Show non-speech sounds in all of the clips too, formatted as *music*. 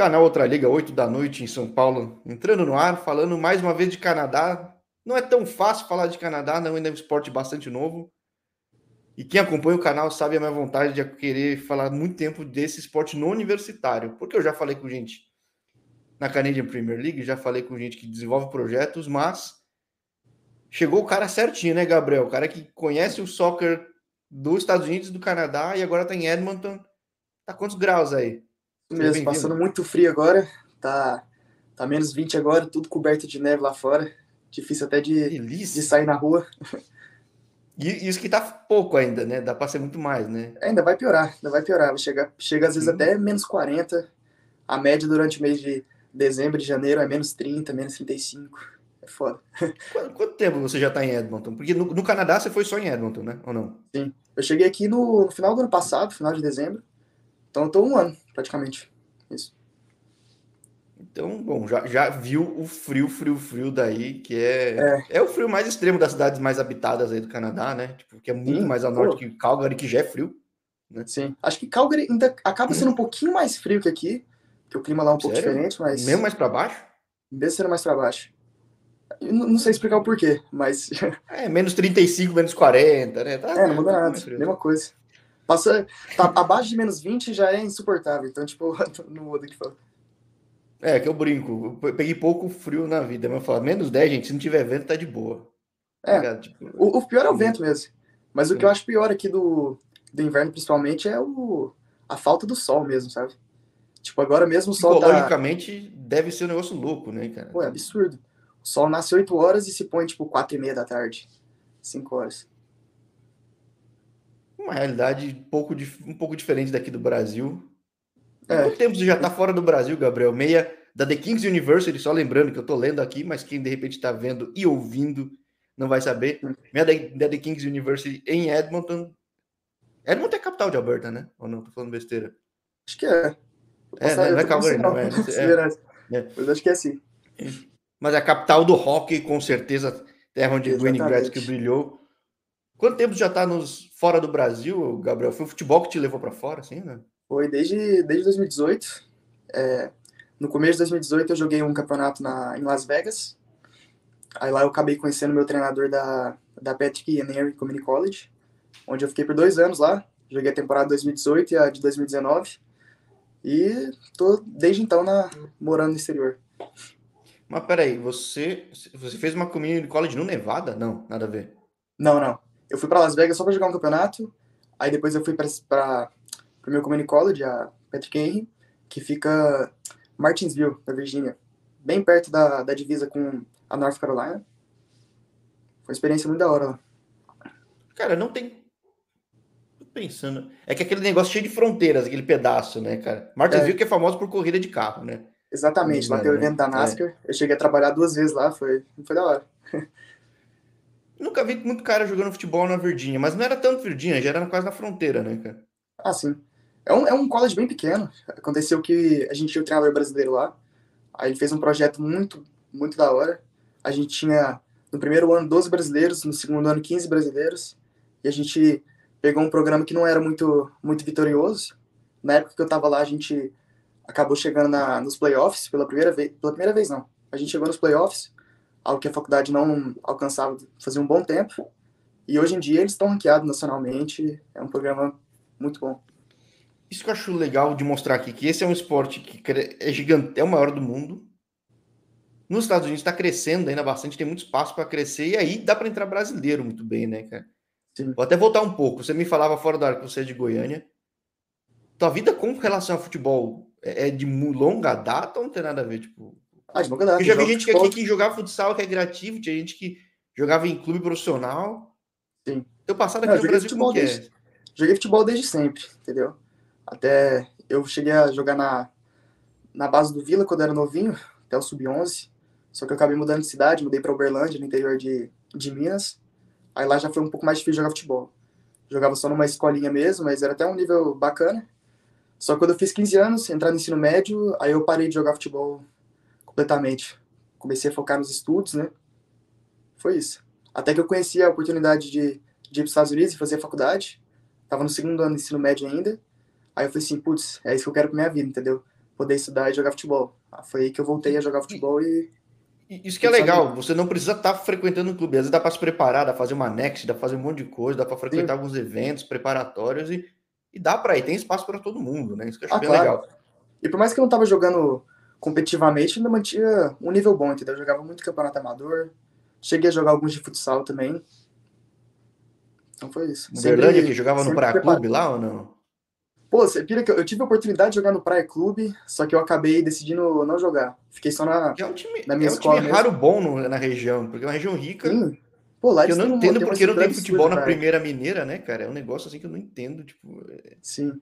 canal Outra Liga, 8 da noite em São Paulo, entrando no ar, falando mais uma vez de Canadá. Não é tão fácil falar de Canadá, não, ainda é um esporte bastante novo. E quem acompanha o canal sabe a minha vontade de querer falar muito tempo desse esporte no universitário, porque eu já falei com gente na Canadian Premier League, já falei com gente que desenvolve projetos, mas chegou o cara certinho, né, Gabriel? O cara que conhece o soccer dos Estados Unidos do Canadá e agora tá em Edmonton. Tá quantos graus aí? Mesmo, passando muito frio agora. Tá, tá menos 20 agora, tudo coberto de neve lá fora. Difícil até de, de sair na rua. E isso que tá pouco ainda, né? Dá para ser muito mais, né? Ainda vai piorar, ainda vai piorar. Chega, chega às vezes Sim. até menos 40. A média durante o mês de dezembro e janeiro é menos 30, menos 35. É foda. *laughs* Quanto, quanto tempo você já tá em Edmonton? Porque no, no, Canadá você foi só em Edmonton, né? Ou não? Sim. Eu cheguei aqui no, no final do ano passado, final de dezembro. Então eu tô um ano, praticamente. Isso. Então, bom, já, já viu o frio, frio, frio daí, que é, é, é o frio mais extremo das cidades mais habitadas aí do Canadá, né? Tipo, que é muito Sim, mais ao norte que Calgary, que já é frio. Né? Sim, acho que Calgary ainda acaba sendo um pouquinho mais frio que aqui, que o clima lá é um Sério? pouco diferente, mas... Mesmo mais para baixo? Mesmo sendo mais para baixo. Não, não sei explicar o porquê, mas... *laughs* É, menos 35, menos 40, né? Tá, é, não muda nada, mesma coisa. Passa, tá abaixo de menos 20 já é insuportável, então, tipo, *laughs* não muda que fala. É, que eu brinco. Eu peguei pouco frio na vida, mas eu falo, menos 10, gente, se não tiver vento, tá de boa. É, tá tipo, o, o, pior é o vento mesmo. Mas o que eu acho pior aqui do, do inverno, principalmente, é o, a falta do sol mesmo, sabe? Tipo, agora mesmo o sol tá Psicologicamente, tá... deve ser um negócio louco, né, cara? Pô, é absurdo. O sol nasce 8 horas e se põe, tipo, 4 e meia da tarde. 5 horas. Uma realidade um pouco, um pouco diferente daqui do Brasil. É. Quanto tempo você já está fora do Brasil, Gabriel? Meia da The Kings University, só lembrando que eu estou lendo aqui, mas quem de repente está vendo e ouvindo não vai saber. Meia da, The Kings University em Edmonton. Edmonton é capital de Alberta, né? Ou não? Tô falando besteira. Acho que é. É, não, não é Calgary, não. É, é, é. Mas acho que é assim. Mas é a capital do hockey, com certeza, terra onde Wayne Gretzky brilhou. Quanto tempo já está nos fora do Brasil, Gabriel? Foi o futebol que te levou para fora, assim, né? Foi desde, desde 2018. É, no começo de 2018 eu joguei um campeonato na, em Las Vegas. Aí lá eu acabei conhecendo meu treinador da, da Patrick Henry Community College, onde eu fiquei por dois anos lá. Joguei a temporada 2018 e a de 2019. E tô desde então na, morando no exterior. Mas peraí, você, você fez uma community college no Nevada? Não, nada a ver. Não, não. Eu fui para Las Vegas só para jogar um campeonato. Aí depois eu fui para pro meu community college, a Patrick Henry, que fica Martinsville, na Virgínia, bem perto da, da divisa com a North Carolina. Foi uma experiência muito da hora lá. Cara, não tem. Tô pensando. É que aquele negócio cheio de fronteiras, aquele pedaço, né, cara? Martinsville é. que é famoso por corrida de carro, né? Exatamente, lá tem o evento da né? NASCAR. É. Eu cheguei a trabalhar duas vezes lá, foi, foi da hora. *laughs* Nunca vi muito cara jogando futebol na Virgínia, mas não era tanto Virgínia, já era quase na fronteira, né, cara? Ah, sim. É um, é um college bem pequeno. Aconteceu que a gente tinha o treinador brasileiro lá. Aí ele fez um projeto muito, muito da hora. A gente tinha, no primeiro ano, 12 brasileiros, no segundo ano, 15 brasileiros. E a gente pegou um programa que não era muito, muito vitorioso. Na época que eu tava lá, a gente acabou chegando na, nos playoffs pela primeira vez. Pela primeira vez, não. A gente chegou nos playoffs, algo que a faculdade não alcançava fazia um bom tempo. E hoje em dia eles estão ranqueados nacionalmente. É um programa muito bom. Isso que eu acho legal de mostrar aqui, que esse é um esporte que é gigante, é o maior do mundo. Nos Estados Unidos está crescendo ainda bastante, tem muito espaço para crescer, e aí dá para entrar brasileiro muito bem, né, cara? Sim. Vou até voltar um pouco. Você me falava fora da hora que você é de Goiânia. Tua vida com relação ao futebol é, é de longa data ou não tem nada a ver? Tipo, ah, de data. Eu já vi gente que, aqui que jogava futsal recreativo, tinha gente que jogava em clube profissional. Sim. Teu passado aqui não, no Brasil como que é? Joguei futebol desde sempre, entendeu? Até eu cheguei a jogar na, na base do Vila quando era novinho, até o sub-11. Só que eu acabei mudando de cidade, mudei para Uberlândia, no interior de, de Minas. Aí lá já foi um pouco mais difícil jogar futebol. Jogava só numa escolinha mesmo, mas era até um nível bacana. Só que quando eu fiz 15 anos, entrar no ensino médio, aí eu parei de jogar futebol completamente. Comecei a focar nos estudos, né? Foi isso. Até que eu conheci a oportunidade de, de ir para os Estados Unidos e fazer a faculdade. Tava no segundo ano do ensino médio ainda. Aí eu falei assim, putz, é isso que eu quero pra minha vida, entendeu? poder estudar e jogar futebol. Ah, foi aí que eu voltei a jogar futebol e. Isso que é legal, você não precisa estar tá frequentando o clube. Às vezes dá para se preparar, dá para fazer uma next, dá para fazer um monte de coisa, dá para frequentar Sim. alguns eventos preparatórios e, e dá para ir. Tem espaço para todo mundo, né? Isso que eu acho ah, bem claro. legal. E por mais que eu não estava jogando competitivamente, ainda mantinha um nível bom, entendeu? Eu jogava muito campeonato amador, cheguei a jogar alguns de futsal também. Então foi isso. Verdade que jogava no Praia Clube lá ou não? Pô, você pira que eu tive a oportunidade de jogar no Praia Clube, só que eu acabei decidindo não jogar. Fiquei só na, é um time, na minha é um escola. É um time raro bom no, na região, porque é uma região rica. Sim. Pô, lá eu não entendo porque não tem futebol na primeira mineira, né, cara? É um negócio assim que eu não entendo, tipo. É... Sim.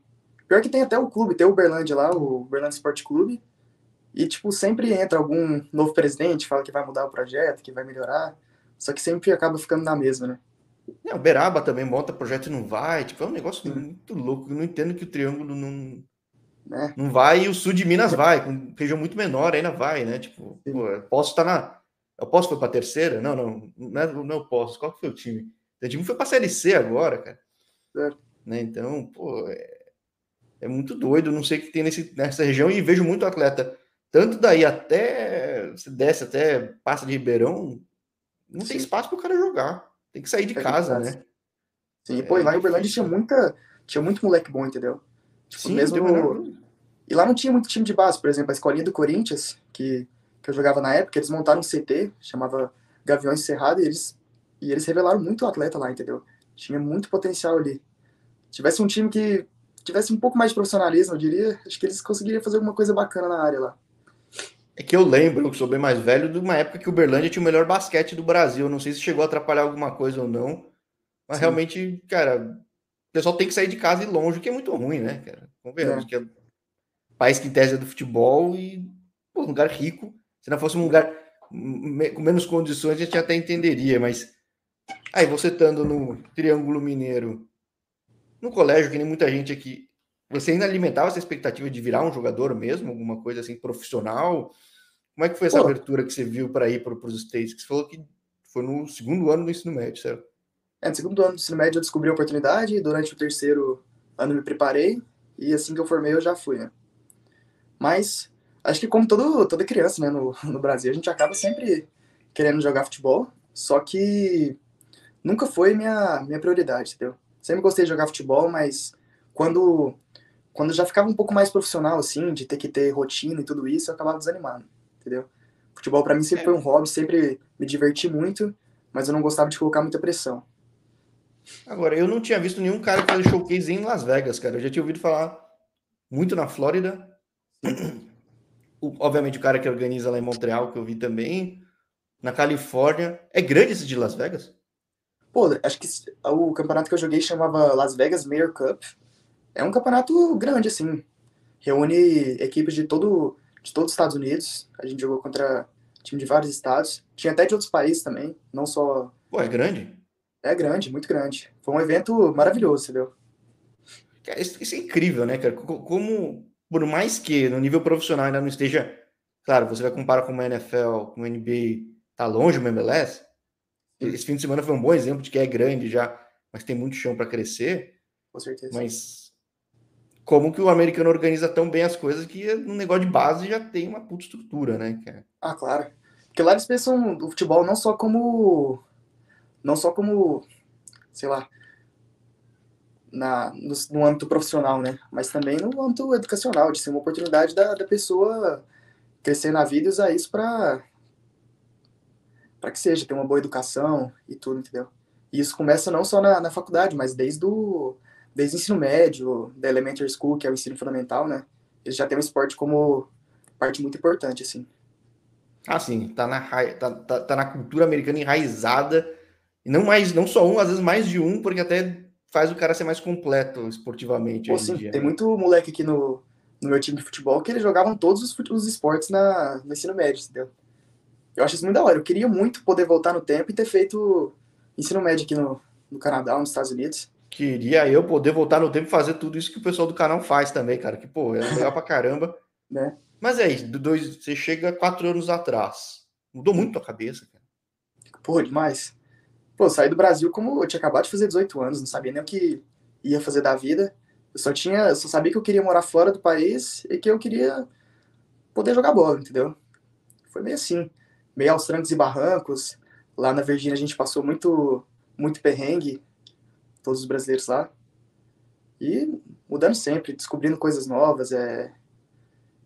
Pior que tem até o clube, tem o Uberlândia lá, o Uberlândia Sport Clube. E, tipo, sempre entra algum novo presidente, fala que vai mudar o projeto, que vai melhorar. Só que sempre acaba ficando na mesma, né? É, o Beraba também monta projeto e não vai. Tipo, é um negócio muito louco. Eu não entendo que o Triângulo não, é. não vai e o sul de Minas vai, com região muito menor ainda vai, né? Tipo, pô, posso estar na. Eu posso foi para terceira? Não, não, não, é, não posso. Qual que foi o time? O time foi para Série C agora, cara. É. Né? Então, pô, é, é, muito doido. Não sei o que tem nesse, nessa região e vejo muito atleta, tanto daí até se desce até passa de Ribeirão, não Sim. tem espaço para o cara jogar. Tem que sair de casa, né? Sim, é, pô, e lá em Uberlândia tinha muita. Tinha muito moleque bom, entendeu? Tipo, Sim, mesmo. No... E lá não tinha muito time de base, por exemplo, a escolinha do Corinthians, que, que eu jogava na época, eles montaram um CT, chamava Gaviões Cerrado, e eles, e eles revelaram muito atleta lá, entendeu? Tinha muito potencial ali. Tivesse um time que tivesse um pouco mais de profissionalismo, eu diria, acho que eles conseguiriam fazer alguma coisa bacana na área lá. É que eu lembro, que sou bem mais velho, de uma época que o Berlândia tinha o melhor basquete do Brasil. Não sei se chegou a atrapalhar alguma coisa ou não. Mas Sim. realmente, cara, o pessoal tem que sair de casa e longe, o que é muito ruim, né, cara? Convenhamos é. que é um país que em tese é do futebol e pô, um lugar rico. Se não fosse um lugar com menos condições, a gente até entenderia, mas aí você estando no Triângulo Mineiro, no colégio, que nem muita gente aqui, você ainda alimentava essa expectativa de virar um jogador mesmo, alguma coisa assim profissional? Como é que foi essa Pô. abertura que você viu para ir para os States? Que você falou que foi no segundo ano do ensino médio, certo? É, no segundo ano do ensino médio eu descobri a oportunidade, durante o terceiro ano me preparei, e assim que eu formei eu já fui, né? Mas acho que como todo, toda criança, né, no, *laughs* no Brasil, a gente acaba sempre querendo jogar futebol, só que nunca foi minha, minha prioridade, entendeu? Sempre gostei de jogar futebol, mas quando, quando já ficava um pouco mais profissional, assim, de ter que ter rotina e tudo isso, eu acabava desanimando entendeu? Futebol para mim sempre é. foi um hobby, sempre me diverti muito, mas eu não gostava de colocar muita pressão. Agora, eu não tinha visto nenhum cara fazer showcase em Las Vegas, cara. Eu já tinha ouvido falar muito na Flórida. O, obviamente, o cara que organiza lá em Montreal, que eu vi também. Na Califórnia. É grande esse de Las Vegas? Pô, acho que o campeonato que eu joguei chamava Las Vegas Mayor Cup. É um campeonato grande, assim. Reúne equipes de todo de todos os Estados Unidos. A gente jogou contra time de vários estados. Tinha até de outros países também, não só. Pô, é grande? É grande, muito grande. Foi um evento maravilhoso, entendeu? Isso é incrível, né, cara? Como, por mais que no nível profissional ainda não esteja. Claro, você vai comparar com uma NFL, com uma NBA, tá longe o MLS. Esse fim de semana foi um bom exemplo de que é grande já, mas tem muito chão para crescer. Com certeza. Mas como que o americano organiza tão bem as coisas que no negócio de base já tem uma puta estrutura, né? Ah, claro. Porque lá eles pensam o futebol não só como. Não só como. Sei lá. Na, no, no âmbito profissional, né? Mas também no âmbito educacional, de ser uma oportunidade da, da pessoa crescer na vida e usar isso para para que seja, ter uma boa educação e tudo, entendeu? E isso começa não só na, na faculdade, mas desde o desde o ensino médio, da elementary school, que é o ensino fundamental, né? Eles já têm o esporte como parte muito importante, assim. Ah, sim, tá na, tá, tá, tá na cultura americana enraizada, e não mais, não só um, às vezes mais de um, porque até faz o cara ser mais completo esportivamente. Pô, sim, dia, tem né? muito moleque aqui no, no meu time de futebol que eles jogavam todos os, os esportes na, no ensino médio, entendeu? Eu acho isso muito da hora. Eu queria muito poder voltar no tempo e ter feito ensino médio aqui no, no Canadá, nos Estados Unidos. Queria eu poder voltar no tempo e fazer tudo isso que o pessoal do canal faz também, cara. Que, pô, é legal pra caramba. *laughs* né? Mas é isso, dois, você chega quatro anos atrás. Mudou muito a cabeça, cara. Pô, demais. Pô, saí do Brasil como eu tinha acabado de fazer 18 anos, não sabia nem o que ia fazer da vida. Eu só tinha, eu só sabia que eu queria morar fora do país e que eu queria poder jogar bola, entendeu? Foi meio assim, meio aos trancos e barrancos. Lá na Virgínia a gente passou muito, muito perrengue, todos os brasileiros lá. E mudando sempre, descobrindo coisas novas. É...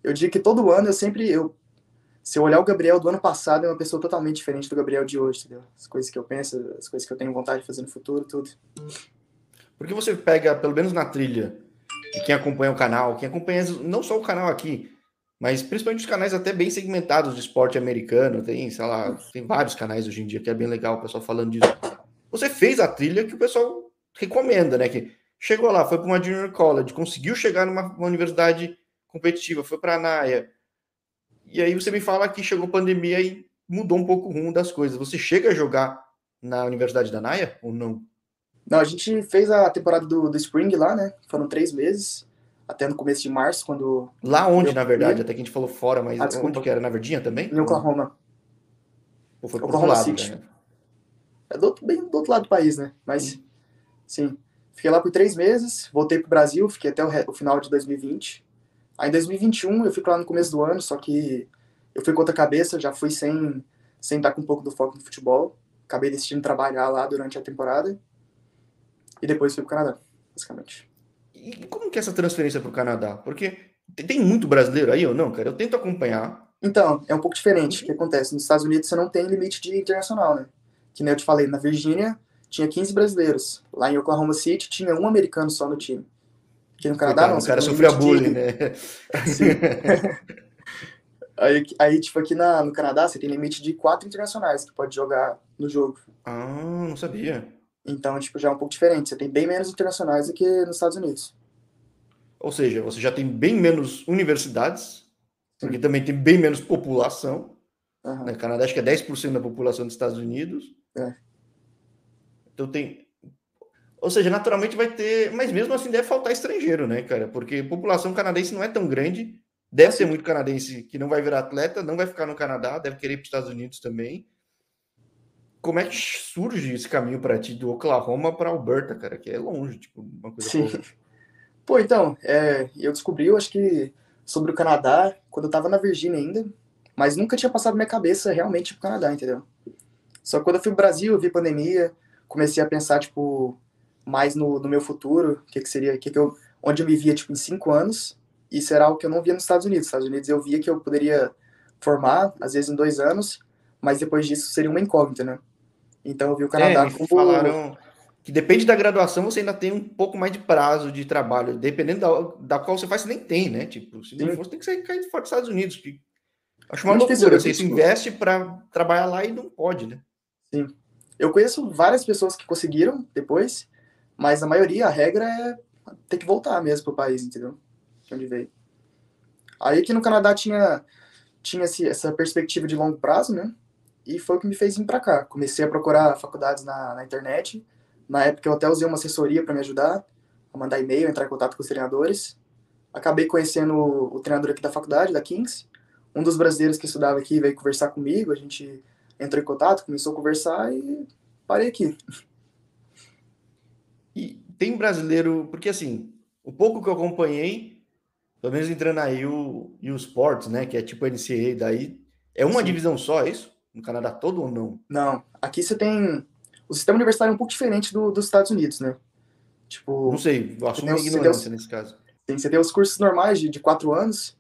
Eu digo que todo ano eu sempre. Eu... Se eu olhar o Gabriel do ano passado, é uma pessoa totalmente diferente do Gabriel de hoje, entendeu? As coisas que eu penso, as coisas que eu tenho vontade de fazer no futuro, tudo. Porque você pega, pelo menos na trilha, e quem acompanha o canal, quem acompanha não só o canal aqui, mas principalmente os canais até bem segmentados de esporte americano, tem, sei lá, tem vários canais hoje em dia que é bem legal o pessoal falando disso. Você fez a trilha que o pessoal recomenda, né? Que chegou lá, foi para uma junior college, conseguiu chegar numa universidade competitiva, foi para a NAIA. E aí você me fala que chegou pandemia e mudou um pouco o rumo das coisas. Você chega a jogar na Universidade da NAIA ou não? Não, a gente fez a temporada do, do Spring lá, né? Foram três meses, até no começo de março, quando. Lá onde, na verdade? Até que a gente falou fora, mas ah, onde que era? Na Virgínia também? Em Oklahoma. Ou foi Oklahoma lado, City. Né? É do, bem do outro lado do país, né? Mas, hum. Sim. Fiquei lá por três meses, voltei pro Brasil, fiquei até o, o final de 2020. Aí em 2021 eu pra lá no começo do ano, só que eu fui com outra cabeça, já fui sem, sem estar com um pouco do foco no futebol. Acabei decidindo trabalhar lá durante a temporada e depois fui pro Canadá, basicamente. E como que é essa transferência para o Canadá? Porque tem muito brasileiro aí ou não, cara? Eu tento acompanhar. Então, é um pouco diferente. O que acontece? Nos Estados Unidos você não tem limite de internacional, né? Que nem eu te falei, na Virgínia tinha 15 brasileiros. Lá em Oklahoma City tinha um americano só no time. Aqui no Canadá não. O cara sofreu bullying, né? Sim. *laughs* aí, aí, tipo, aqui na, no Canadá você tem limite de quatro internacionais que pode jogar no jogo. Ah, não sabia. Então, tipo, já é um pouco diferente. Você tem bem menos internacionais do que nos Estados Unidos. Ou seja, você já tem bem menos universidades, porque também tem bem menos população. Uhum. Né? Canadá acho que é 10% da população dos Estados Unidos. É. Então tem. Ou seja, naturalmente vai ter. Mas mesmo assim deve faltar estrangeiro, né, cara? Porque a população canadense não é tão grande. Deve ser muito canadense que não vai virar atleta, não vai ficar no Canadá, deve querer ir para os Estados Unidos também como é que surge esse caminho para ti do Oklahoma para Alberta, cara? Que é longe, tipo, uma coisa. Sim. *laughs* Pô, então, é, eu descobri, eu acho que sobre o Canadá, quando eu tava na Virgínia ainda, mas nunca tinha passado minha cabeça realmente pro Canadá, entendeu? Só que quando eu fui pro Brasil, eu vi pandemia, comecei a pensar, tipo, mais no, no meu futuro, o que, que seria, que, que eu, onde eu me via, tipo, em cinco anos, e será o que eu não via nos Estados Unidos. Nos Estados Unidos eu via que eu poderia formar, às vezes em dois anos, mas depois disso seria uma incógnita, né? Então eu vi o Canadá é, como. Falaram que depende da graduação, você ainda tem um pouco mais de prazo de trabalho. Dependendo da, da qual você faz, você nem tem, né? Tipo, se não Sim. for, tem que sair cair fora dos Estados Unidos. Que... Acho uma loucura. Você se investe para trabalhar lá e não pode, né? Sim. Eu conheço várias pessoas que conseguiram depois, mas a maioria, a regra é ter que voltar mesmo pro país, entendeu? De onde veio. Aí aqui no Canadá tinha, tinha essa perspectiva de longo prazo, né? e foi o que me fez vir para cá. Comecei a procurar faculdades na, na, internet. Na época eu até usei uma assessoria para me ajudar, a mandar e-mail, entrar em contato com os treinadores. Acabei conhecendo o, o, treinador aqui da faculdade, da Kings. Um dos brasileiros que estudava aqui veio conversar comigo, a gente entrou em contato, começou a conversar e parei aqui. E tem brasileiro, porque assim, o pouco que eu acompanhei, pelo menos entrando aí o, e o Sports, né, que é tipo a NCAA, daí é uma Sim. divisão só, é isso? no Canadá todo ou não? Não. Aqui você tem. O sistema universitário é um pouco diferente do, dos Estados Unidos, né? Tipo. Não sei, eu assumo ignorância nesse caso. Tem, você tem os cursos normais de, de quatro anos,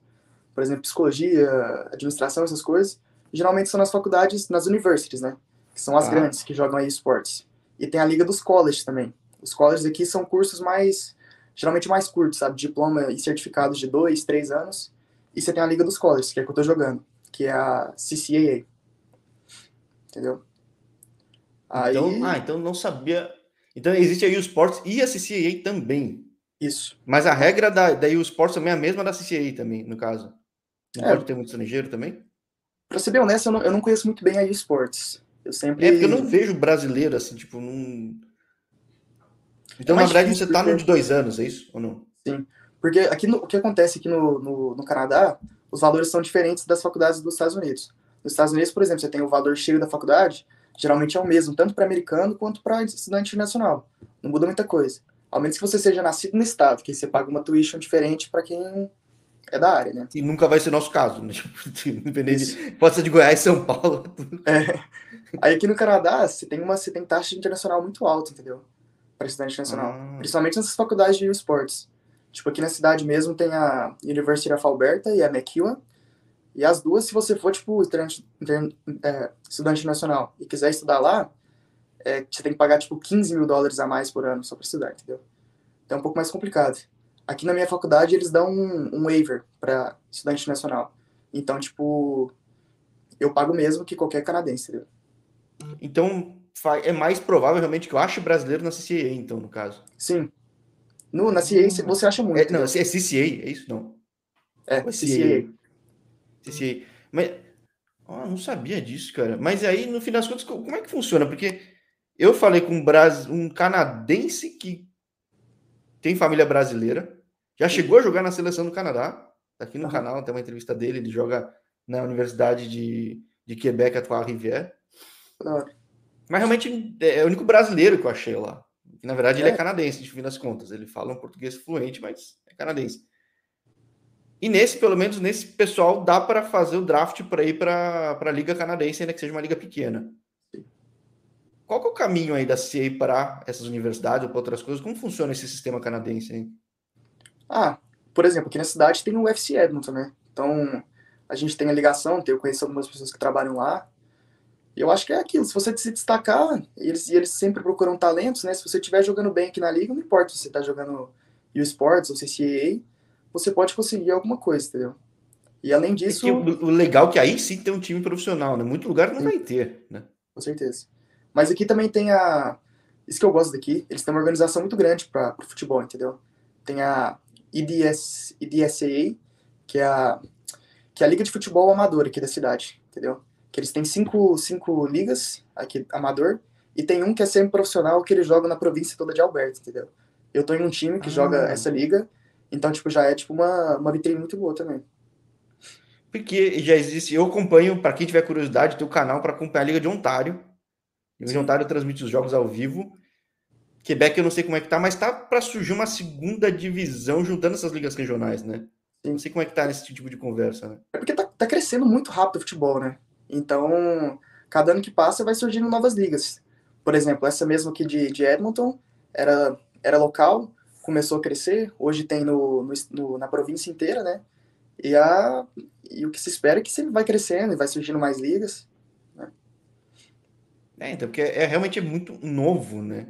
por exemplo, psicologia, administração, essas coisas. Geralmente são nas faculdades, nas universities, né? Que são as ah. grandes que jogam aí esportes. E tem a liga dos colleges também. Os colleges aqui são cursos mais. geralmente mais curtos, sabe? Diploma e certificados de dois, três anos. E você tem a liga dos colleges, que é que eu tô jogando, que é a CCAA entendeu? Aí... Então, ah, então não sabia. Então existe aí o Sports e a CCAA também. Isso. Mas a regra da, da o Sports também é a mesma da CCAA também, no caso. Não é. pode ter muito estrangeiro também? Pra ser bem honesto, eu não, eu não conheço muito bem a eSports. Eu sempre. É porque eu não vejo brasileiro assim, tipo, num. Então, é na verdade, você tá no de dois anos, é isso? Ou não? Sim. Porque aqui no, o que acontece aqui no, no, no Canadá, os valores são diferentes das faculdades dos Estados Unidos. Nos Estados Unidos, por exemplo, você tem o valor cheio da faculdade, geralmente é o mesmo, tanto para americano quanto para estudante internacional. Não muda muita coisa. Ao menos que você seja nascido no estado, que você paga uma tuition diferente para quem é da área, né? E nunca vai ser nosso caso, né? *laughs* Independente, pode ser de Goiás, São Paulo. *laughs* É. Aí aqui no Canadá, você tem uma você tem taxa internacional muito alta, entendeu? Para estudante internacional. Ah. Principalmente nessas faculdades de esportes. Tipo, aqui na cidade mesmo tem a University of Alberta e a McEwan. E as duas, se você for, tipo, estudante, é, estudante nacional e quiser estudar lá, é, você tem que pagar, tipo, 15 mil dólares a mais por ano só para estudar, entendeu? Então é um pouco mais complicado. Aqui na minha faculdade, eles dão um, um waiver para estudante nacional. Então, tipo, eu pago mesmo que qualquer canadense, entendeu? Então, é mais provável realmente que eu ache brasileiro na CCA, então, no caso. Sim. No, na CCA você acha muito. É, não, é CCA, é isso? Não. É, CCA. CCA. Mas, oh, não sabia disso, cara. Mas aí, no fim das contas, como é que funciona? Porque eu falei com um, Bras... um canadense que tem família brasileira, já chegou a jogar na seleção do Canadá. Tá aqui no uhum. canal, tem uma entrevista dele, ele joga na Universidade de, de Quebec, a Trois-Rivières. Uhum. Mas realmente é o único brasileiro que eu achei lá. Na verdade, é. ele é canadense, de fim das contas. Ele fala um português fluente, mas é canadense. E nesse, pelo menos nesse pessoal, dá para fazer o draft para ir para a Liga Canadense, ainda que seja uma liga pequena. Qual é o caminho aí da CA para essas universidades ou para outras coisas? Como funciona esse sistema canadense? Hein? Ah, por exemplo, aqui na cidade tem o UFC Edmonton, né? Então, a gente tem a ligação, eu conheço algumas pessoas que trabalham lá, e eu acho que é aquilo, se você se destacar, e eles, eles sempre procuram talentos, né? Se você estiver jogando bem aqui na liga, não importa se você está jogando U Sports ou CCAA, você pode conseguir alguma coisa, entendeu? E além disso. o, o legal é que aí sim tem um time profissional, né? Muito lugar não sim. vai ter, né? Com certeza. Mas aqui também tem a. Isso que eu gosto daqui, eles têm uma organização muito grande para o futebol, entendeu? Tem a IDS, IDSAA, que é a, que é a Liga de Futebol Amador aqui da cidade, entendeu? Que eles têm cinco, cinco ligas aqui, amador, e tem um que é semi-profissional que eles jogam na província toda de Alberta, entendeu? Eu tô em um time que ah. joga essa liga, então, tipo, já é tipo uma, uma vitrine muito boa também. Porque já existe, eu acompanho, para quem tiver curiosidade, tem o canal para acompanhar a Liga de Ontário. A Liga de Ontário transmite os jogos ao vivo. Quebec eu não sei como é que tá, mas tá para surgir uma segunda divisão juntando essas ligas regionais, né? Sim. Não sei como é que tá nesse tipo de conversa, né? É porque tá, tá crescendo muito rápido o futebol, né? Então, cada ano que passa vai surgindo novas ligas. Por exemplo, essa mesma aqui de, de Edmonton era, era local, começou a crescer, hoje tem no, no, no, na província inteira, né? E, a, e o que se espera é que sempre vai crescendo e vai surgindo mais ligas. Né? É, então, porque é, é realmente muito novo, né?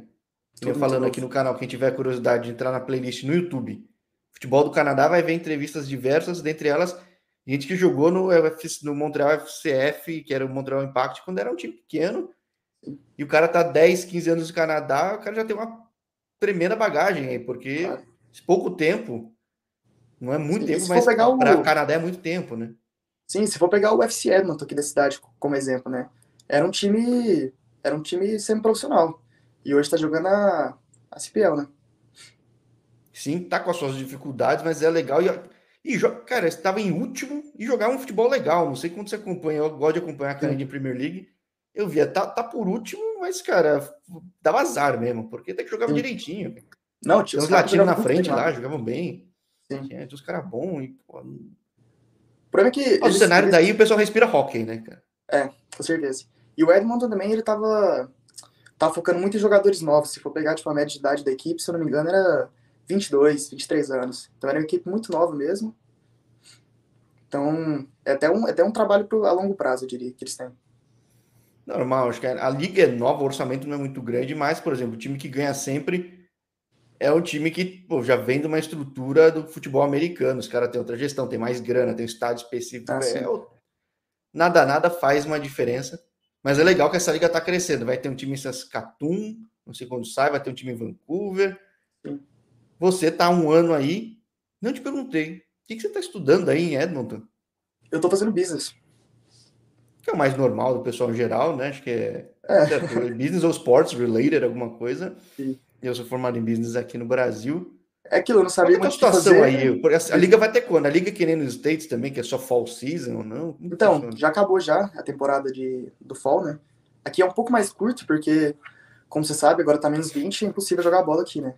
Eu falando aqui no canal, quem tiver curiosidade de entrar na playlist no YouTube, Futebol do Canadá vai ver entrevistas diversas, dentre elas, gente que jogou no, no Montreal FCF, que era o Montreal Impact, quando era um time pequeno, e o cara tá 10, 15 anos no Canadá, o cara já tem uma tremenda bagagem aí, porque claro. pouco tempo, não é muito Sim, tempo, mas para o Canadá é muito tempo, né? Sim, se for pegar o UFC Edmonton aqui da cidade como exemplo, né? Era um time, era um time semi-profissional. E hoje está jogando a, a CPL, né? Sim, tá com as suas dificuldades, mas é legal. E, e cara, estava em último e jogava um futebol legal. Não sei quando você acompanha, eu gosto de acompanhar a Canadian Premier League. Eu via, tá, tá por último, mas, cara, dava azar mesmo, porque até que jogava Sim. direitinho. Não, tinha os latinos na frente lá, jogavam bem. Sim. Tinha, tinha os caras bons. E, pô, o problema é que. Eles, o cenário eles... daí o pessoal respira hockey, né, cara? É, com certeza. E o Edmonton também, ele tava tá focando muito em jogadores novos. Se for pegar tipo, a média de idade da equipe, se eu não me engano, era 22, 23 anos. Então era uma equipe muito nova mesmo. Então, é até um, é até um trabalho pro, a longo prazo, eu diria, que eles têm. Normal, acho que a liga é nova, o orçamento não é muito grande, mas, por exemplo, o time que ganha sempre é um time que pô, já vem de uma estrutura do futebol americano. Os caras têm outra gestão, tem mais grana, tem um estádio específico. Ah, é, nada, nada faz uma diferença. Mas é legal que essa liga está crescendo. Vai ter um time em Saskatoon, não sei quando sai, vai ter um time em Vancouver. Você está um ano aí. Não te perguntei. O que, que você está estudando aí em Edmonton? Eu estou fazendo business. Que é o mais normal do pessoal em geral, né? Acho que é, é. *laughs* business ou sports related, alguma coisa. Sim. Eu sou formado em business aqui no Brasil. É aquilo, eu não sabia Qual é a situação fazer. aí? A, liga vai ter quando? A liga que nem nos States também, que é só fall season ou não? Como então, funciona? já acabou já a temporada de, do fall, né? Aqui é um pouco mais curto, porque, como você sabe, agora tá menos 20 e é impossível jogar bola aqui, né?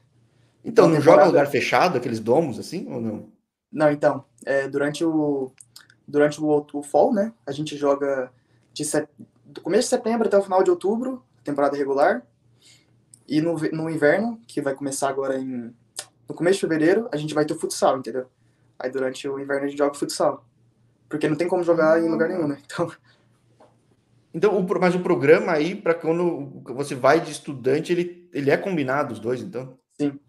Então, então não temporada... joga em lugar fechado, aqueles domos assim, ou não? Não, então. é, durante o durante o, o fall, né? A gente joga de set... do começo de setembro até o final de outubro, temporada regular. E no, no inverno, que vai começar agora em no começo de fevereiro, a gente vai ter o futsal, entendeu? Aí durante o inverno a gente joga futsal. Porque não tem como jogar em lugar nenhum, né? Então, então o, mas o programa aí, para quando você vai de estudante, ele, ele é combinado, os dois, então? Sim.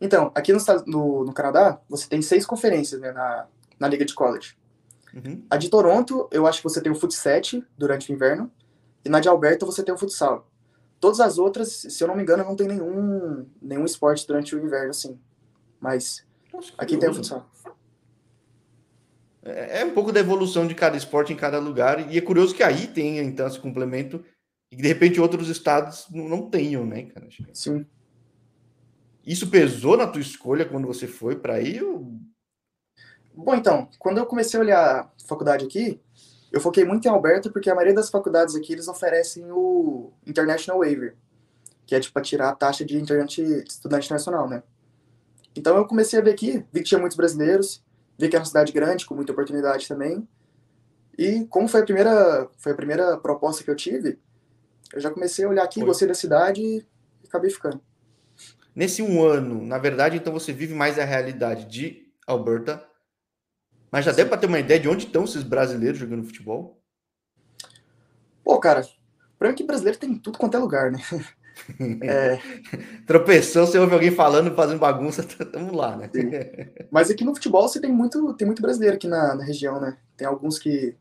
Então, aqui no, no, no Canadá, você tem seis conferências né, na, na Liga de College. Uhum. A de Toronto, eu acho que você tem o Futset durante o inverno. E na de Alberta, você tem o futsal. Todas as outras, se eu não me engano, não tem nenhum, nenhum esporte durante o inverno, assim. Mas aqui tem o futsal. É, é um pouco da evolução de cada esporte em cada lugar. E é curioso que aí tenha, então, esse complemento. E que, de repente, outros estados não tenham, né, cara? Sim. Isso pesou na tua escolha quando você foi para aí? Ou... Bom, então, quando eu comecei a olhar a faculdade aqui, eu foquei muito em Alberta, porque a maioria das faculdades aqui, eles oferecem o International Waiver, que é, tipo, para tirar a taxa de internet estudante nacional, né? Então eu comecei a ver aqui, vi que tinha muitos brasileiros, vi que era uma cidade grande, com muita oportunidade também. E como foi a primeira, foi a primeira proposta que eu tive, eu já comecei a olhar aqui, foi. gostei da cidade e acabei ficando. Nesse um ano, na verdade, então você vive mais a realidade de Alberta, mas já Sim. deu para ter uma ideia de onde estão esses brasileiros jogando futebol? Pô, cara, para que brasileiro tem tudo quanto é lugar, né? *laughs* *laughs* É... Tropeçou, você ouve alguém falando, fazendo bagunça, *laughs* estamos lá, né? Sim. Mas aqui no futebol você tem muito, tem muito brasileiro aqui na, na região, né? Tem alguns que,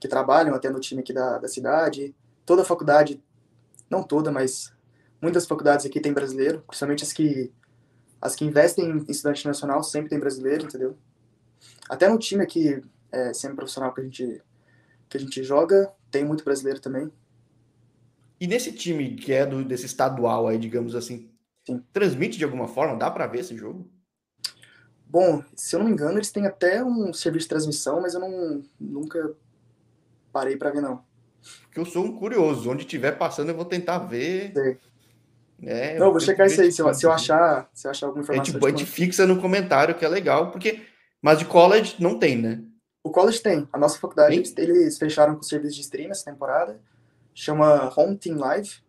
que trabalham até no time aqui da, da cidade. Toda faculdade, não toda, mas muitas faculdades aqui tem brasileiro, principalmente as que as que investem em estudante nacional sempre tem brasileiro, entendeu? Até no time aqui, é, semi-profissional que a gente que a gente joga, tem muito brasileiro também. E nesse time que é do, desse estadual aí, digamos assim, Sim. transmite de alguma forma? Dá para ver esse jogo? Bom, se eu não me engano, eles têm até um serviço de transmissão, mas eu não nunca parei para ver não. Porque eu sou um curioso, onde estiver passando eu vou tentar ver. É, não, vou checar isso aí, se eu, se eu, achar, se eu achar alguma informação. É, tipo, a gente fixa no comentário, que é legal, porque mas de college não tem, né? O college tem. A nossa faculdade, eles, eles fecharam com o serviço de stream essa temporada chama Home Team Live,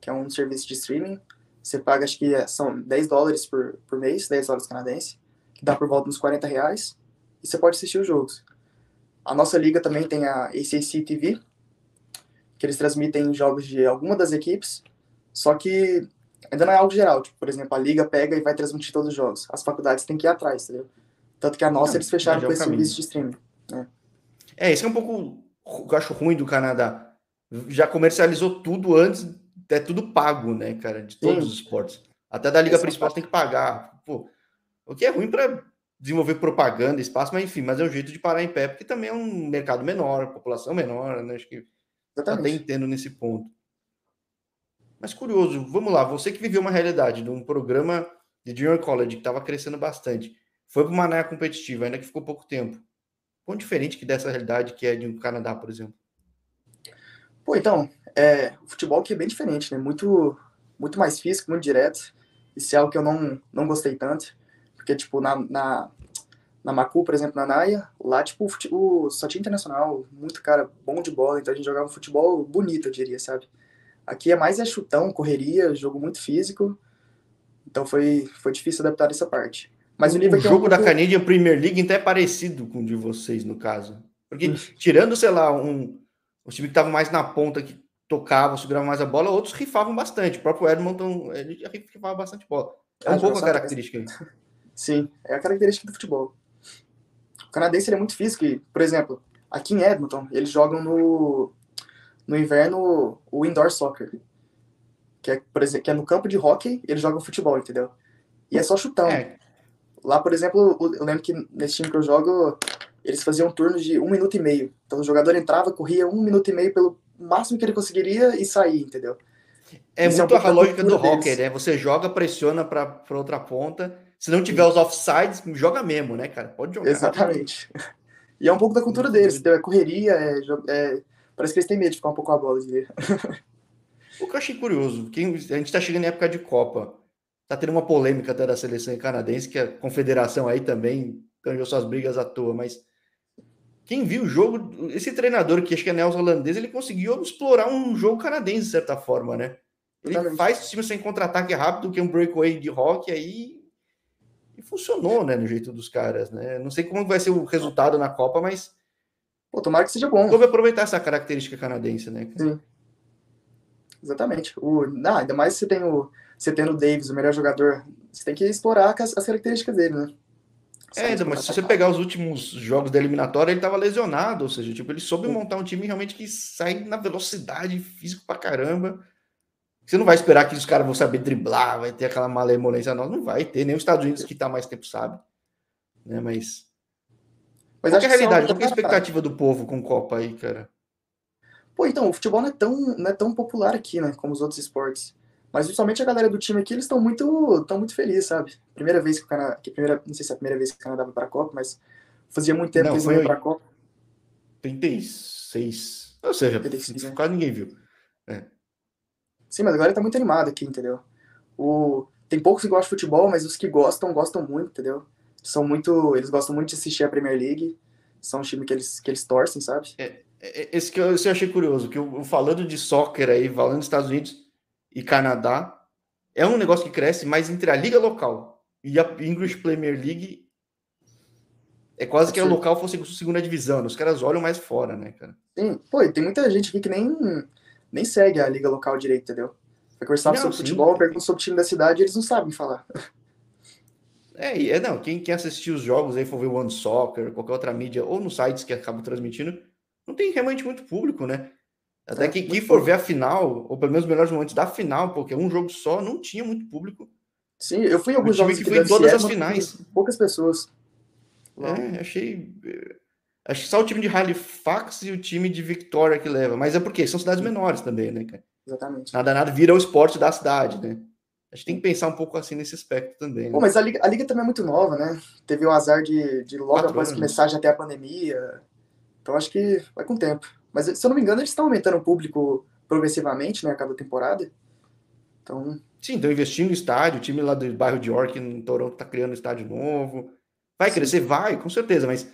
que é um serviço de streaming. Você paga, acho que é, são 10 dólares por, por mês, 10 dólares canadenses, que dá por volta uns 40 reais, e você pode assistir os jogos. A nossa liga também tem a ACC TV, que eles transmitem jogos de alguma das equipes, só que ainda não é algo geral. Tipo, por exemplo, a liga pega e vai transmitir todos os jogos. As faculdades têm que ir atrás, entendeu? Tanto que a nossa não, eles fecharam com é esse serviço de streaming. Né? É, isso é um pouco que eu acho ruim do Canadá já comercializou tudo antes, é tudo pago, né, cara, de todos Sim. os esportes. Até da liga principal tem que pagar. Pô, o que é ruim para desenvolver propaganda, espaço, mas enfim, mas é um jeito de parar em pé, porque também é um mercado menor, população menor, né? Acho que até entendo nesse ponto. Mas curioso, vamos lá, você que viveu uma realidade de um programa de Junior College que estava crescendo bastante, foi para uma área competitiva, ainda que ficou pouco tempo. Quão diferente que dessa realidade que é de um Canadá, por exemplo? Pô, então, é, o futebol aqui é bem diferente, né? Muito, muito mais físico, muito direto. Isso é algo que eu não, não gostei tanto. Porque, tipo, na, na, na Macu, por exemplo, na Naia, lá, tipo, o, só tinha internacional, muito cara bom de bola, então a gente jogava um futebol bonito, eu diria, sabe? Aqui é mais é chutão, correria, jogo muito físico. Então foi, foi difícil adaptar essa parte. Mas o, o jogo é um da Canadian Premier League então é parecido com o de vocês, no caso. Porque, tirando, sei lá, um, os times que estavam mais na ponta, que tocavam, seguravam mais a bola, outros rifavam bastante. O próprio Edmonton, ele rifava bastante bola. É um pouco a característica aí. Sim, é a característica do futebol. O canadense é muito físico. E, por exemplo, aqui em Edmonton, eles jogam no, no inverno o indoor soccer. Que é, por exemplo, que é no campo de hockey, eles jogam futebol, entendeu? E é só chutão. É. Lá, por exemplo, eu lembro que nesse time que eu jogo, eles faziam turnos de um minuto e meio. Então o jogador entrava, corria um minuto e meio pelo máximo que ele conseguiria e saía, entendeu? É Isso muito é a lógica do hockey, né? Você joga, pressiona para outra ponta. Se não tiver Sim. os offsides, joga mesmo, né, cara? Pode jogar. Exatamente. *laughs* E é um pouco da cultura deles, entendeu? É correria, é, é... parece que eles têm medo de ficar um pouco a bola. De *laughs* o que eu achei curioso, que a gente está chegando em época de Copa. Tá tendo uma polêmica até da seleção canadense, que a confederação aí também ganhou suas brigas à toa, mas quem viu o jogo, esse treinador que acho que é neozelandês, ele conseguiu explorar um jogo canadense de certa forma, né? Ele faz o time sem contra-ataque rápido, que é um breakaway de rock aí e funcionou, né, no jeito dos caras, né? Não sei como vai ser o resultado na Copa, mas Pô, tomara que seja bom. Vamos aproveitar essa característica canadense, né? Sim. Exatamente. O, não, ainda mais se você tem o você tendo o Davis, o melhor jogador, você tem que explorar as, as características dele, né? É, mas se você pegar os últimos jogos da eliminatória, ele estava lesionado, ou seja, tipo, ele soube montar um time realmente que sai na velocidade físico pra caramba. Você não vai esperar que os caras vão saber driblar, vai ter aquela malemolência, não. Não vai ter, nem os Estados Unidos que está mais tempo sabe. Né? Mas. Mas qual é a realidade? Qual é a expectativa do povo com Copa aí, cara? Pô, então, o futebol não é tão, não é tão popular aqui, né? Como os outros esportes. Mas justamente a galera do time aqui, eles estão muito, tão muito felizes, sabe? Primeira vez que o Canadá. Que primeira, não sei se é a primeira vez que o Canadá vai para a Copa, mas fazia muito tempo não, que eles iam para a Copa. 36. Ou seja, 36, né? quase ninguém viu. É. Sim, mas agora tá muito animado aqui, entendeu? O... Tem poucos que gostam de futebol, mas os que gostam, gostam muito, entendeu? São muito. Eles gostam muito de assistir a Premier League. São um time que eles, que eles torcem, sabe? É, é esse que eu, esse eu achei curioso, que eu, falando de soccer aí, falando dos Estados Unidos e Canadá, é um negócio que cresce, mas entre a liga local e a English Premier League é quase que a local fosse segunda divisão. Os caras olham mais fora, né, cara? Sim, pô, tem muita gente aqui que nem nem segue a liga local direito, entendeu? Vai conversar não, sobre sim, futebol, pergunta sobre o time da cidade, eles não sabem falar. É, é não, quem, quem assistiu os jogos aí for ver o One Soccer, qualquer outra mídia, ou nos sites que acabam transmitindo, não tem realmente muito público, né? Até é, que quem for ver a final, ou pelo menos os melhores momentos da final, porque um jogo só não tinha muito público. Sim, eu fui em alguns jogos que foi em todas as finais. Poucas pessoas. É, achei Acho que só o time de Halifax e o time de Victoria que leva. Mas é porque são cidades menores também, né, cara? Exatamente. Nada, nada vira o esporte da cidade, né? A gente tem que pensar um pouco assim nesse aspecto também. Né? mas a liga, a liga também é muito nova, né? Teve o azar de, de logo Quatro após anos. começar já ter a pandemia. Então acho que vai com o tempo. Mas se eu não me engano, eles estão aumentando o público progressivamente, né? A cada temporada. Então. Sim, estão investindo no estádio. O time lá do bairro de York, em Toronto, está criando estádio novo. Vai Sim. crescer? Vai, com certeza, mas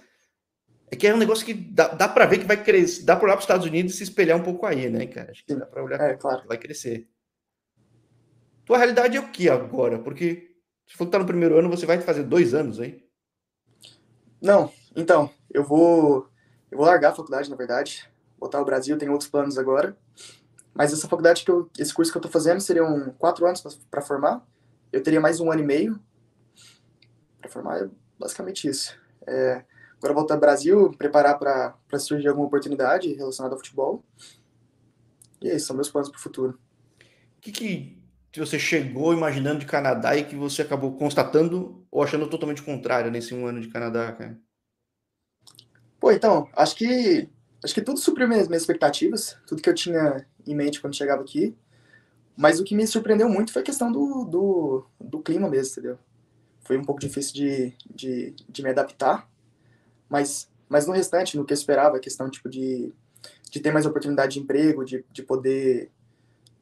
é que é um negócio que dá, dá para ver que vai crescer, dá para olhar para os Estados Unidos e se espelhar um pouco aí, né, cara? Acho que dá para olhar é, claro. vai crescer. Tua realidade é o que agora? Porque se for que tá no primeiro ano, você vai fazer dois anos aí? Não, então, eu vou eu vou largar a faculdade, na verdade, voltar ao Brasil, tenho outros planos agora. Mas essa faculdade que eu, esse curso que eu estou fazendo seriam quatro anos para formar. Eu teria mais um ano e meio para formar, é basicamente isso. É, Agora voltar ao Brasil, preparar para surgir alguma oportunidade relacionada ao futebol. E é isso, são meus planos para o futuro. O que, que você chegou imaginando de Canadá e que você acabou constatando ou achando totalmente contrário nesse um ano de Canadá, cara? Pô, então, acho que acho que tudo supriu minhas, minhas expectativas, tudo que eu tinha em mente quando chegava aqui. Mas o que me surpreendeu muito foi a questão do, do, do clima mesmo, entendeu? Foi um pouco difícil de, de, de me adaptar. Mas, mas no restante, no que eu esperava, a questão tipo de, de ter mais oportunidade de emprego, de, de poder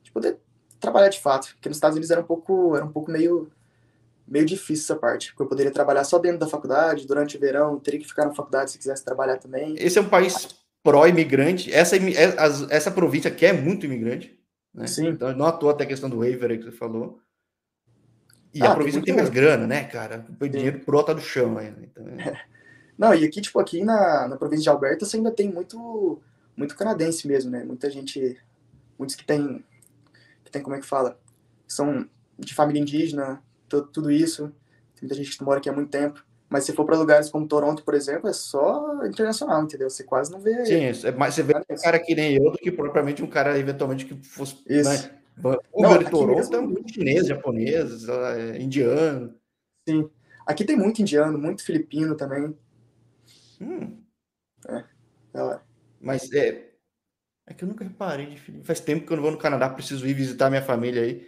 de poder trabalhar de fato, porque nos Estados Unidos era um pouco era um pouco meio meio difícil essa parte, porque eu poderia trabalhar só dentro da faculdade, durante o verão, teria que ficar na faculdade se quisesse trabalhar também. Esse é um país pró-imigrante, essa, é, essa província quer muito imigrante, né? Sim. Então, não à toa até a questão do waiver aí que você falou. E ah, a província tem, tem mais grana, né, cara? O dinheiro brota do chão ainda. Então, é. *laughs* Não, e aqui, tipo, aqui na, na província de Alberta você ainda tem muito, muito canadense mesmo, né? Muita gente, muitos que tem, que tem, como é que fala? São de família indígena, tudo, tudo isso. Tem muita gente que mora aqui há muito tempo. Mas se for para lugares como Toronto, por exemplo, é só internacional, entendeu? Você quase não vê. Sim, é mais você vê um cara que nem eu do que propriamente um cara, eventualmente, que fosse. Isso. Né? Não, de Toronto mesmo... é muito chinês, japonês, é, indiano. Sim. Aqui tem muito indiano, muito filipino também. Hum. É, é. Mas é. É que eu nunca reparei de. Faz tempo que eu não vou no Canadá, preciso ir visitar minha família aí,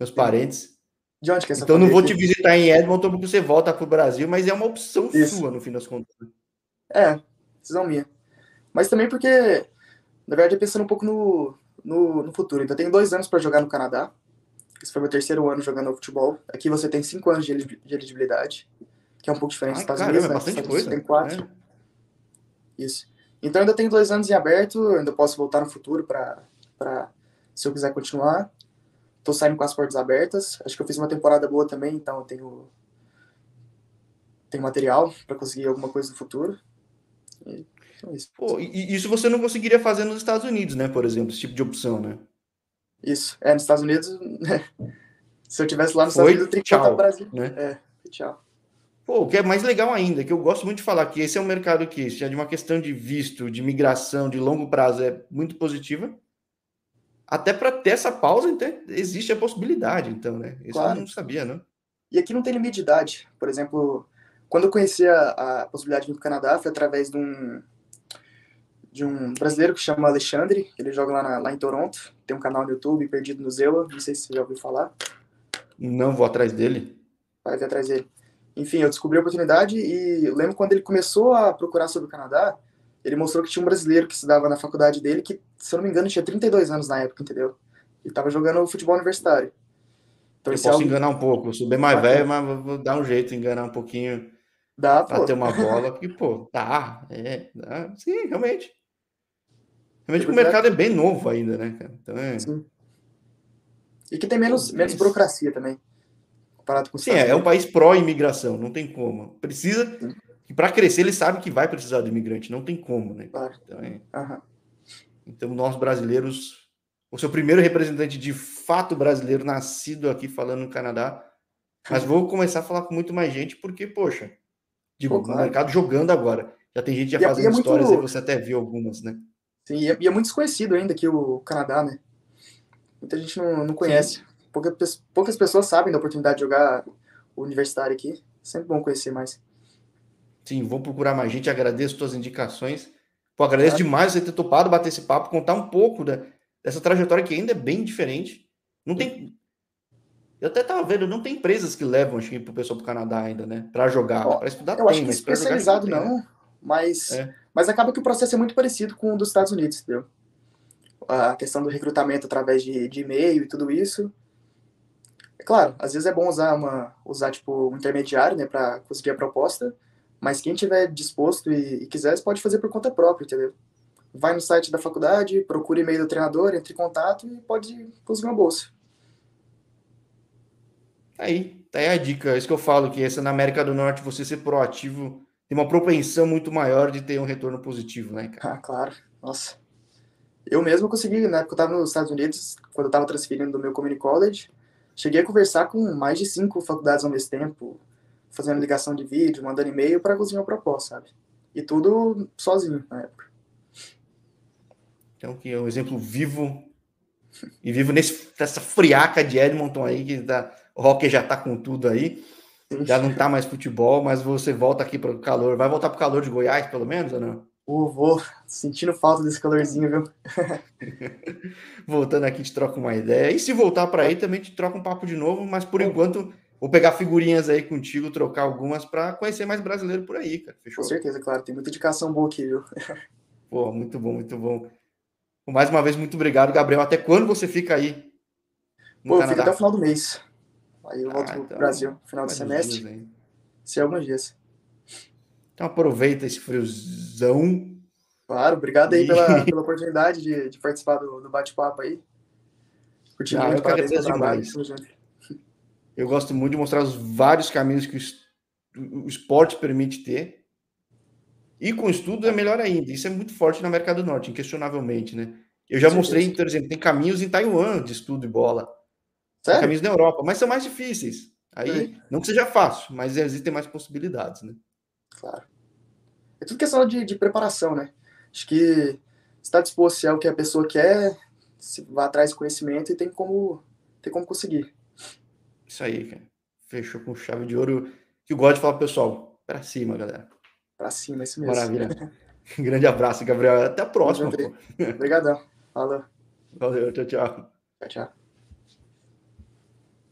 meus parentes. De onde que é essa Então não vou te visitar em Edmonton porque você volta para o Brasil, mas é uma opção Isso. sua no fim das contas. É, decisão minha. Mas também porque, na verdade, é pensando um pouco no, no, no futuro. Então, eu tenho dois anos para jogar no Canadá. Esse foi meu terceiro ano jogando futebol. Aqui você tem cinco anos de elegibilidade. que é um pouco diferente dos ah, Estados Unidos, é né? bastante Estados coisa. Tem quatro. É. Isso. Então ainda tenho dois anos em aberto, ainda posso voltar no futuro para se eu quiser continuar. Tô saindo com as portas abertas. Acho que eu fiz uma temporada boa também, então eu tenho tenho material para conseguir alguma coisa no futuro. E, é isso. Pô, e isso você não conseguiria fazer nos Estados Unidos, né? Por exemplo, esse tipo de opção, né? Isso. É, nos Estados Unidos, *laughs* se eu tivesse lá nos Foi, Estados Unidos, eu teria que Brasil. Né? É, tchau. Pô, o que é mais legal ainda, que eu gosto muito de falar que esse é um mercado que, se é de uma questão de visto, de migração, de longo prazo, é muito positiva. Até para ter essa pausa, então, existe a possibilidade, então, né? Isso claro. eu não sabia, não. E aqui não tem limite de idade. Por exemplo, quando eu conheci a, a possibilidade de ir para o Canadá, foi através de um, de um brasileiro que chama Alexandre. Ele joga lá, na, lá em Toronto. Tem um canal no YouTube, Perdido no Zewa. Não sei se você já ouviu falar. Não vou atrás dele. Vai ver atrás dele. Enfim, eu descobri a oportunidade e eu lembro quando ele começou a procurar sobre o Canadá, ele mostrou que tinha um brasileiro que estudava na faculdade dele que, se eu não me engano, tinha 32 anos na época, entendeu? E estava jogando futebol universitário. Então, eu posso é algo... enganar um pouco, eu sou bem mais velho, mas vou dar um jeito enganar um pouquinho Dá, pra ter uma *laughs* bola, porque, pô, dá, é, dá, sim, realmente. Realmente o mercado é bem novo ainda, né, cara? Então é... Sim. E que tem menos, menos burocracia também comparado com Sim, é, é um país pró-imigração, não tem como. Precisa, e para crescer ele sabe que vai precisar de imigrante, não tem como, né? Claro. Então, é... então, nós brasileiros, o seu primeiro representante de fato brasileiro, nascido aqui falando no Canadá, mas vou começar a falar com muito mais gente, porque, poxa, digo, Pô, claro. no mercado jogando agora. Já tem gente já e é, fazendo é, histórias muito... aí, você até viu algumas, né? Sim, e é, e é, muito desconhecido ainda aqui o Canadá, né? Muita gente não, não conhece. Sim poucas, poucas pessoas sabem da oportunidade de jogar o universitário aqui. Sempre bom conhecer mais. Sim, vou procurar mais gente. Agradeço suas indicações. Pô, agradeço claro. demais você ter topado bater esse papo, contar um pouco da, dessa trajetória que ainda é bem diferente. Não tem. Eu até tava vendo, não tem empresas que levam acho que pro pessoal pro Canadá ainda, né? Para jogar, para estudar eu tem, acho que especializado não, não, mas é. mas acaba que o processo é muito parecido com o dos Estados Unidos, entendeu? A questão do recrutamento através de, de e-mail e tudo isso. É claro, às vezes é bom usar uma usar tipo um intermediário, né, para conseguir a proposta, mas quem tiver disposto e, e quiser, pode fazer por conta própria, entendeu? Vai no site da faculdade, procura e-mail do treinador, entre em contato e pode conseguir uma bolsa. Aí, tá aí a dica. É isso que eu falo, que essa na América do Norte, você ser proativo, tem uma propensão muito maior de ter um retorno positivo, né, cara? Ah, claro. Nossa. Eu mesmo consegui, né, porque eu estava nos Estados Unidos, quando eu estava transferindo do meu community college, Cheguei a conversar com mais de cinco faculdades ao mesmo tempo, fazendo ligação de vídeo, mandando e-mail para conseguir uma proposta, sabe? E tudo sozinho na época. Então, que é um exemplo vivo e vivo nesse, nessa friaca de Edmonton aí, que tá, o hockey já tá com tudo aí. Já não tá mais futebol, mas você volta aqui para o calor. Vai voltar para o calor de Goiás, pelo menos, ou não? Pô, vou sentindo falta desse calorzinho, viu? *laughs* Voltando aqui, te troca uma ideia. E se voltar para aí, também te troca um papo de novo, mas por enquanto vou pegar figurinhas aí contigo, trocar algumas para conhecer mais brasileiro por aí, cara. Fechou? Com certeza, claro. Tem muita indicação boa aqui, viu? *laughs* Pô, muito bom, muito bom. Mais uma vez, muito obrigado, Gabriel. Até quando você fica aí? Pô, eu fico até o final do mês. Aí eu volto ah, pro então, Brasil, final do semestre. Se é alguns dias. Então aproveita esse friozão. Claro, obrigado aí pela, *laughs* pela oportunidade de, de participar do, do bate-papo aí. Curti ah, muito, eu parabéns pelo trabalho. Eu gosto muito de mostrar os vários caminhos que o, esporte permite ter. E com estudo é melhor ainda. Isso é muito forte na América do Norte, inquestionavelmente, né? Eu já mostrei, por exemplo, tem caminhos em Taiwan de estudo e bola. Sério? Tem caminhos na Europa, mas são mais difíceis. Aí, é. não que seja fácil, mas existem mais possibilidades, né? Claro. É tudo questão de, de preparação, né? Acho que está disposto se é o que a pessoa quer, se vai atrás de conhecimento e tem como, tem como conseguir. Isso aí, cara. Fechou com chave de ouro. Que eu gosto de falar pro pessoal. Pra cima, galera. Pra cima, isso mesmo. Maravilha. *laughs* Grande abraço, Gabriel. Até a próxima. Obrigadão. Falou. Valeu, tchau, tchau. Tchau, tchau.